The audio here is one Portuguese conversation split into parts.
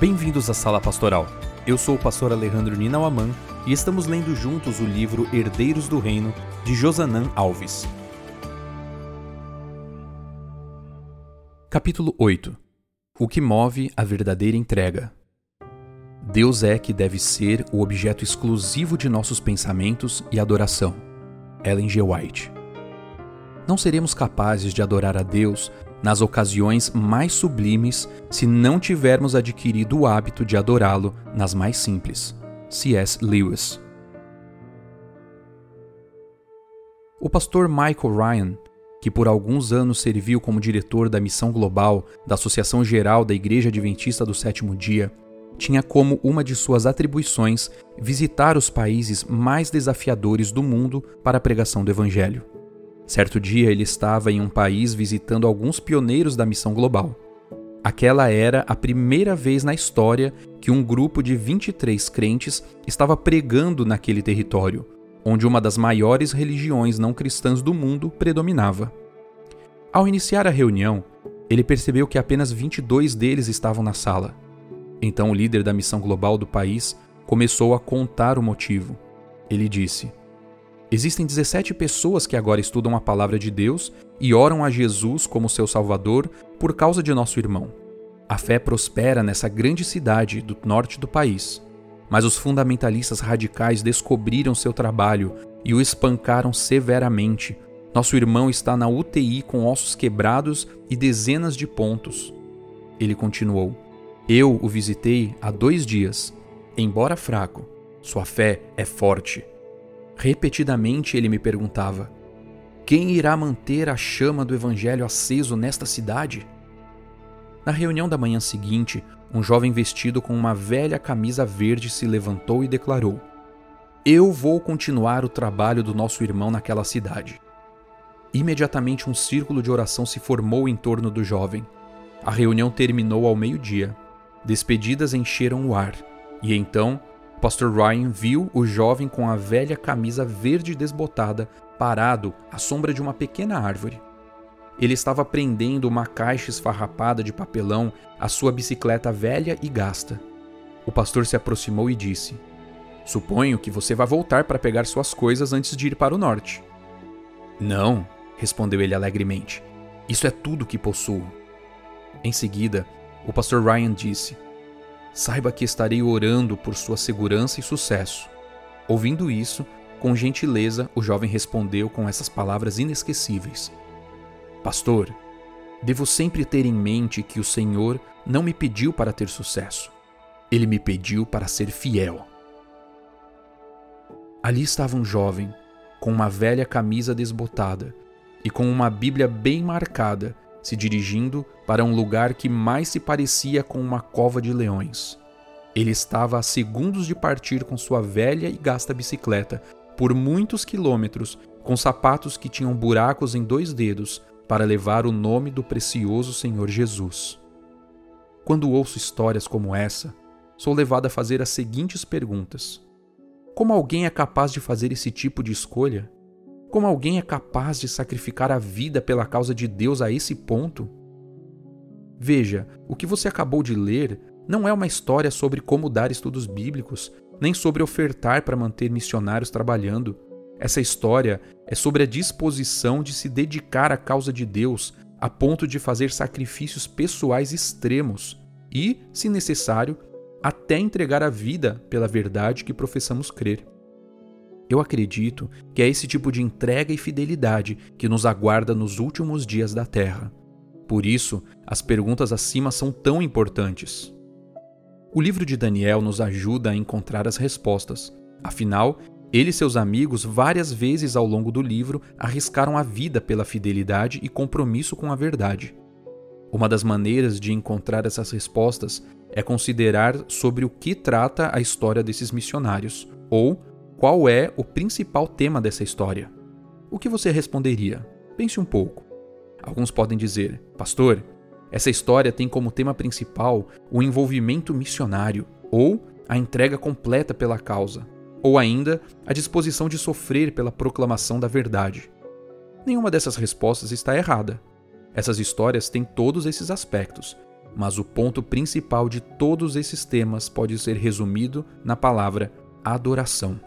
Bem-vindos à Sala Pastoral. Eu sou o pastor Alejandro Ninauaman e estamos lendo juntos o livro Herdeiros do Reino, de Josanã Alves. Capítulo 8 O que move a verdadeira entrega. Deus é que deve ser o objeto exclusivo de nossos pensamentos e adoração. Ellen G. White. Não seremos capazes de adorar a Deus nas ocasiões mais sublimes se não tivermos adquirido o hábito de adorá-lo nas mais simples. C.S. Lewis. O pastor Michael Ryan, que por alguns anos serviu como diretor da missão global da Associação Geral da Igreja Adventista do Sétimo Dia, tinha como uma de suas atribuições visitar os países mais desafiadores do mundo para a pregação do Evangelho. Certo dia ele estava em um país visitando alguns pioneiros da missão global. Aquela era a primeira vez na história que um grupo de 23 crentes estava pregando naquele território, onde uma das maiores religiões não cristãs do mundo predominava. Ao iniciar a reunião, ele percebeu que apenas 22 deles estavam na sala. Então o líder da missão global do país começou a contar o motivo. Ele disse: Existem 17 pessoas que agora estudam a palavra de Deus e oram a Jesus como seu Salvador por causa de nosso irmão. A fé prospera nessa grande cidade do norte do país. Mas os fundamentalistas radicais descobriram seu trabalho e o espancaram severamente. Nosso irmão está na UTI com ossos quebrados e dezenas de pontos. Ele continuou: Eu o visitei há dois dias. Embora fraco, sua fé é forte. Repetidamente ele me perguntava: Quem irá manter a chama do Evangelho aceso nesta cidade? Na reunião da manhã seguinte, um jovem vestido com uma velha camisa verde se levantou e declarou: Eu vou continuar o trabalho do nosso irmão naquela cidade. Imediatamente um círculo de oração se formou em torno do jovem. A reunião terminou ao meio-dia. Despedidas encheram o ar, e então Pastor Ryan viu o jovem com a velha camisa verde desbotada parado à sombra de uma pequena árvore. Ele estava prendendo uma caixa esfarrapada de papelão à sua bicicleta velha e gasta. O pastor se aproximou e disse: Suponho que você vai voltar para pegar suas coisas antes de ir para o norte. Não, respondeu ele alegremente. Isso é tudo que possuo. Em seguida, o pastor Ryan disse: saiba que estarei orando por sua segurança e sucesso. Ouvindo isso, com gentileza, o jovem respondeu com essas palavras inesquecíveis: Pastor, devo sempre ter em mente que o Senhor não me pediu para ter sucesso. Ele me pediu para ser fiel. Ali estava um jovem, com uma velha camisa desbotada e com uma Bíblia bem marcada se dirigindo para um lugar que mais se parecia com uma cova de leões. Ele estava a segundos de partir com sua velha e gasta bicicleta por muitos quilômetros, com sapatos que tinham buracos em dois dedos, para levar o nome do precioso Senhor Jesus. Quando ouço histórias como essa, sou levado a fazer as seguintes perguntas: Como alguém é capaz de fazer esse tipo de escolha? Como alguém é capaz de sacrificar a vida pela causa de Deus a esse ponto? Veja, o que você acabou de ler não é uma história sobre como dar estudos bíblicos, nem sobre ofertar para manter missionários trabalhando. Essa história é sobre a disposição de se dedicar à causa de Deus a ponto de fazer sacrifícios pessoais extremos e, se necessário, até entregar a vida pela verdade que professamos crer. Eu acredito que é esse tipo de entrega e fidelidade que nos aguarda nos últimos dias da Terra. Por isso, as perguntas acima são tão importantes. O livro de Daniel nos ajuda a encontrar as respostas. Afinal, ele e seus amigos, várias vezes ao longo do livro, arriscaram a vida pela fidelidade e compromisso com a verdade. Uma das maneiras de encontrar essas respostas é considerar sobre o que trata a história desses missionários, ou qual é o principal tema dessa história? O que você responderia? Pense um pouco. Alguns podem dizer, pastor, essa história tem como tema principal o envolvimento missionário, ou a entrega completa pela causa, ou ainda a disposição de sofrer pela proclamação da verdade. Nenhuma dessas respostas está errada. Essas histórias têm todos esses aspectos, mas o ponto principal de todos esses temas pode ser resumido na palavra adoração.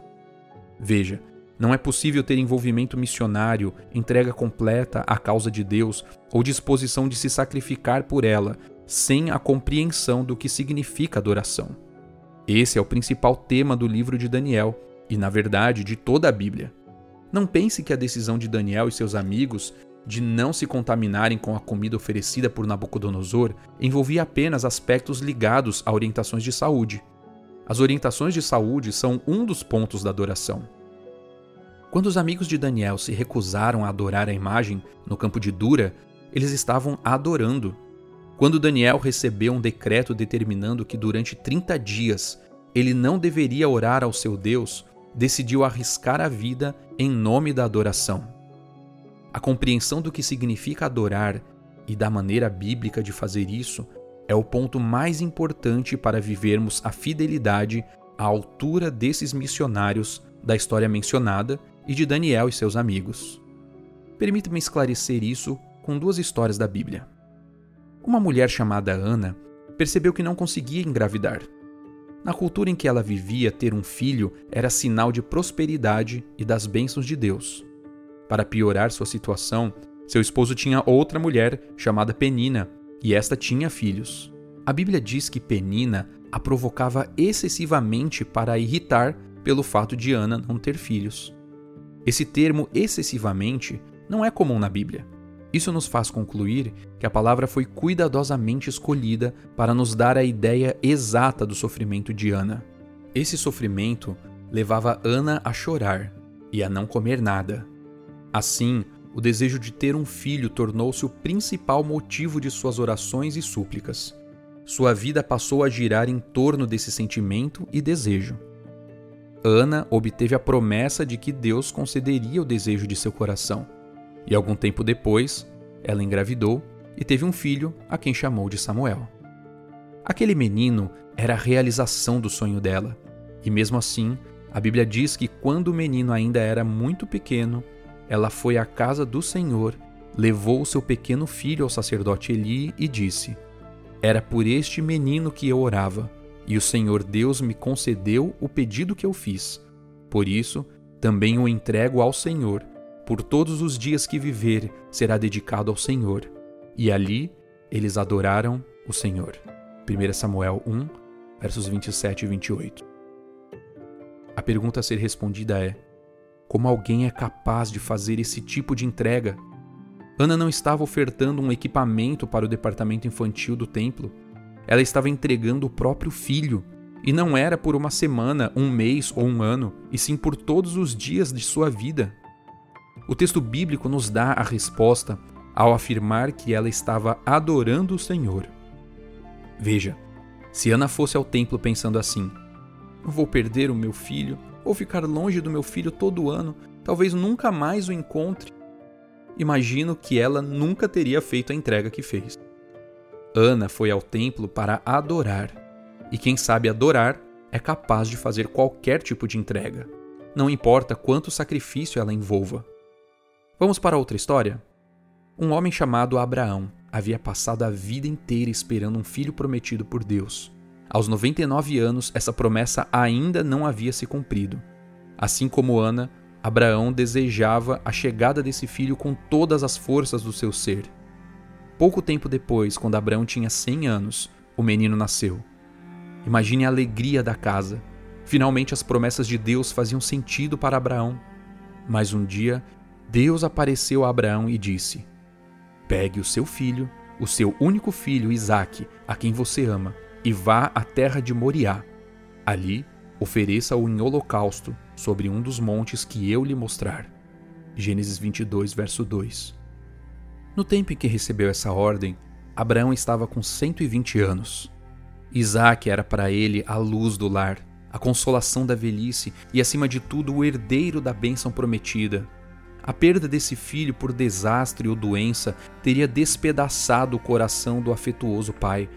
Veja, não é possível ter envolvimento missionário, entrega completa à causa de Deus ou disposição de se sacrificar por ela sem a compreensão do que significa adoração. Esse é o principal tema do livro de Daniel e, na verdade, de toda a Bíblia. Não pense que a decisão de Daniel e seus amigos de não se contaminarem com a comida oferecida por Nabucodonosor envolvia apenas aspectos ligados a orientações de saúde. As orientações de saúde são um dos pontos da adoração. Quando os amigos de Daniel se recusaram a adorar a imagem no campo de Dura, eles estavam adorando. Quando Daniel recebeu um decreto determinando que durante 30 dias ele não deveria orar ao seu Deus, decidiu arriscar a vida em nome da adoração. A compreensão do que significa adorar e da maneira bíblica de fazer isso é o ponto mais importante para vivermos a fidelidade à altura desses missionários da história mencionada e de Daniel e seus amigos. Permita-me esclarecer isso com duas histórias da Bíblia. Uma mulher chamada Ana percebeu que não conseguia engravidar. Na cultura em que ela vivia, ter um filho era sinal de prosperidade e das bênçãos de Deus. Para piorar sua situação, seu esposo tinha outra mulher chamada Penina, e esta tinha filhos. A Bíblia diz que Penina a provocava excessivamente para a irritar pelo fato de Ana não ter filhos. Esse termo excessivamente não é comum na Bíblia. Isso nos faz concluir que a palavra foi cuidadosamente escolhida para nos dar a ideia exata do sofrimento de Ana. Esse sofrimento levava Ana a chorar e a não comer nada. Assim, o desejo de ter um filho tornou-se o principal motivo de suas orações e súplicas. Sua vida passou a girar em torno desse sentimento e desejo. Ana obteve a promessa de que Deus concederia o desejo de seu coração. E algum tempo depois, ela engravidou e teve um filho a quem chamou de Samuel. Aquele menino era a realização do sonho dela, e mesmo assim, a Bíblia diz que quando o menino ainda era muito pequeno, ela foi à casa do Senhor, levou o seu pequeno filho ao sacerdote Eli e disse: Era por este menino que eu orava, e o Senhor Deus me concedeu o pedido que eu fiz. Por isso, também o entrego ao Senhor. Por todos os dias que viver, será dedicado ao Senhor. E ali eles adoraram o Senhor. 1 Samuel 1, versos 27 e 28. A pergunta a ser respondida é: como alguém é capaz de fazer esse tipo de entrega? Ana não estava ofertando um equipamento para o departamento infantil do templo. Ela estava entregando o próprio filho. E não era por uma semana, um mês ou um ano, e sim por todos os dias de sua vida. O texto bíblico nos dá a resposta ao afirmar que ela estava adorando o Senhor. Veja, se Ana fosse ao templo pensando assim: vou perder o meu filho, ou ficar longe do meu filho todo ano, talvez nunca mais o encontre. Imagino que ela nunca teria feito a entrega que fez. Ana foi ao templo para adorar, e quem sabe adorar é capaz de fazer qualquer tipo de entrega, não importa quanto sacrifício ela envolva. Vamos para outra história? Um homem chamado Abraão havia passado a vida inteira esperando um filho prometido por Deus. Aos 99 anos, essa promessa ainda não havia se cumprido. Assim como Ana, Abraão desejava a chegada desse filho com todas as forças do seu ser. Pouco tempo depois, quando Abraão tinha 100 anos, o menino nasceu. Imagine a alegria da casa. Finalmente as promessas de Deus faziam sentido para Abraão. Mas um dia, Deus apareceu a Abraão e disse: Pegue o seu filho, o seu único filho, Isaque, a quem você ama, e vá à terra de Moriá. Ali, ofereça-o em holocausto sobre um dos montes que eu lhe mostrar. Gênesis 22, verso 2. No tempo em que recebeu essa ordem, Abraão estava com 120 anos. Isaac era para ele a luz do lar, a consolação da velhice e, acima de tudo, o herdeiro da bênção prometida. A perda desse filho por desastre ou doença teria despedaçado o coração do afetuoso pai,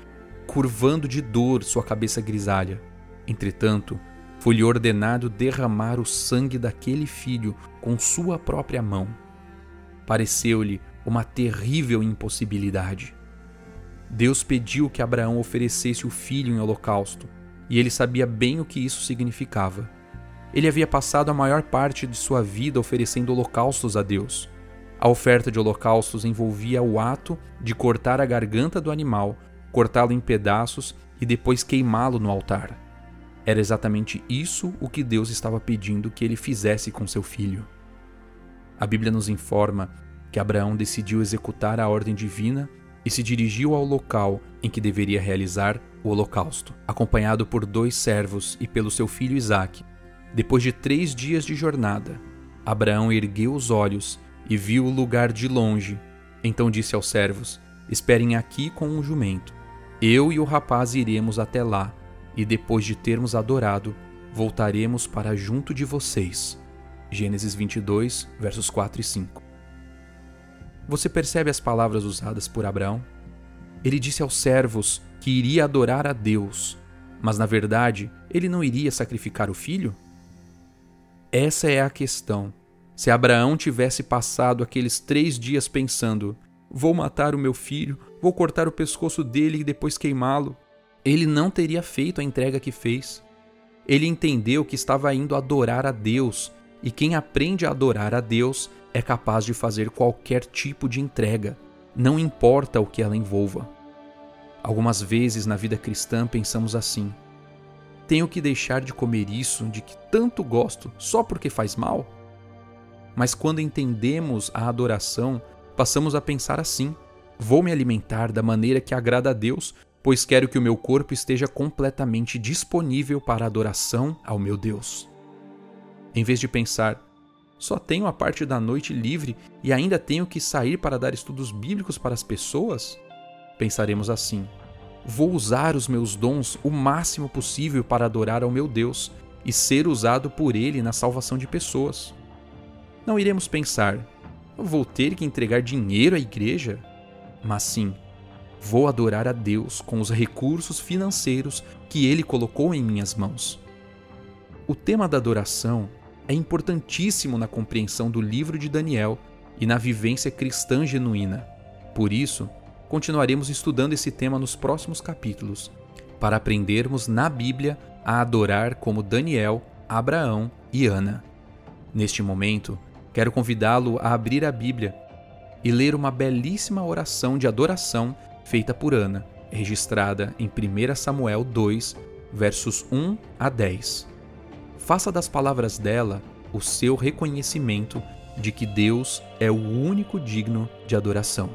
curvando de dor sua cabeça grisalha. Entretanto, foi-lhe ordenado derramar o sangue daquele filho com sua própria mão. Pareceu-lhe uma terrível impossibilidade. Deus pediu que Abraão oferecesse o filho em holocausto, e ele sabia bem o que isso significava. Ele havia passado a maior parte de sua vida oferecendo holocaustos a Deus. A oferta de holocaustos envolvia o ato de cortar a garganta do animal, cortá-lo em pedaços e depois queimá-lo no altar. Era exatamente isso o que Deus estava pedindo que ele fizesse com seu filho. A Bíblia nos informa que Abraão decidiu executar a ordem divina e se dirigiu ao local em que deveria realizar o holocausto, acompanhado por dois servos e pelo seu filho Isaque. Depois de três dias de jornada, Abraão ergueu os olhos e viu o lugar de longe. Então disse aos servos: Esperem aqui com um jumento. Eu e o rapaz iremos até lá, e depois de termos adorado, voltaremos para junto de vocês. Gênesis 22, versos 4 e 5. Você percebe as palavras usadas por Abraão? Ele disse aos servos que iria adorar a Deus, mas na verdade ele não iria sacrificar o filho? Essa é a questão. Se Abraão tivesse passado aqueles três dias pensando: vou matar o meu filho, vou cortar o pescoço dele e depois queimá-lo, ele não teria feito a entrega que fez. Ele entendeu que estava indo adorar a Deus, e quem aprende a adorar a Deus é capaz de fazer qualquer tipo de entrega, não importa o que ela envolva. Algumas vezes na vida cristã pensamos assim: tenho que deixar de comer isso de que tanto gosto só porque faz mal? Mas quando entendemos a adoração, passamos a pensar assim: vou me alimentar da maneira que agrada a Deus, pois quero que o meu corpo esteja completamente disponível para adoração ao meu Deus. Em vez de pensar, só tenho a parte da noite livre e ainda tenho que sair para dar estudos bíblicos para as pessoas? Pensaremos assim: vou usar os meus dons o máximo possível para adorar ao meu Deus e ser usado por Ele na salvação de pessoas. Não iremos pensar: vou ter que entregar dinheiro à igreja? Mas sim, vou adorar a Deus com os recursos financeiros que Ele colocou em minhas mãos. O tema da adoração é importantíssimo na compreensão do livro de Daniel e na vivência cristã genuína. Por isso, continuaremos estudando esse tema nos próximos capítulos, para aprendermos na Bíblia a adorar como Daniel, Abraão e Ana. Neste momento, quero convidá-lo a abrir a Bíblia e ler uma belíssima oração de adoração feita por Ana, registrada em 1 Samuel 2, versos 1 a 10 faça das palavras dela o seu reconhecimento de que Deus é o único digno de adoração.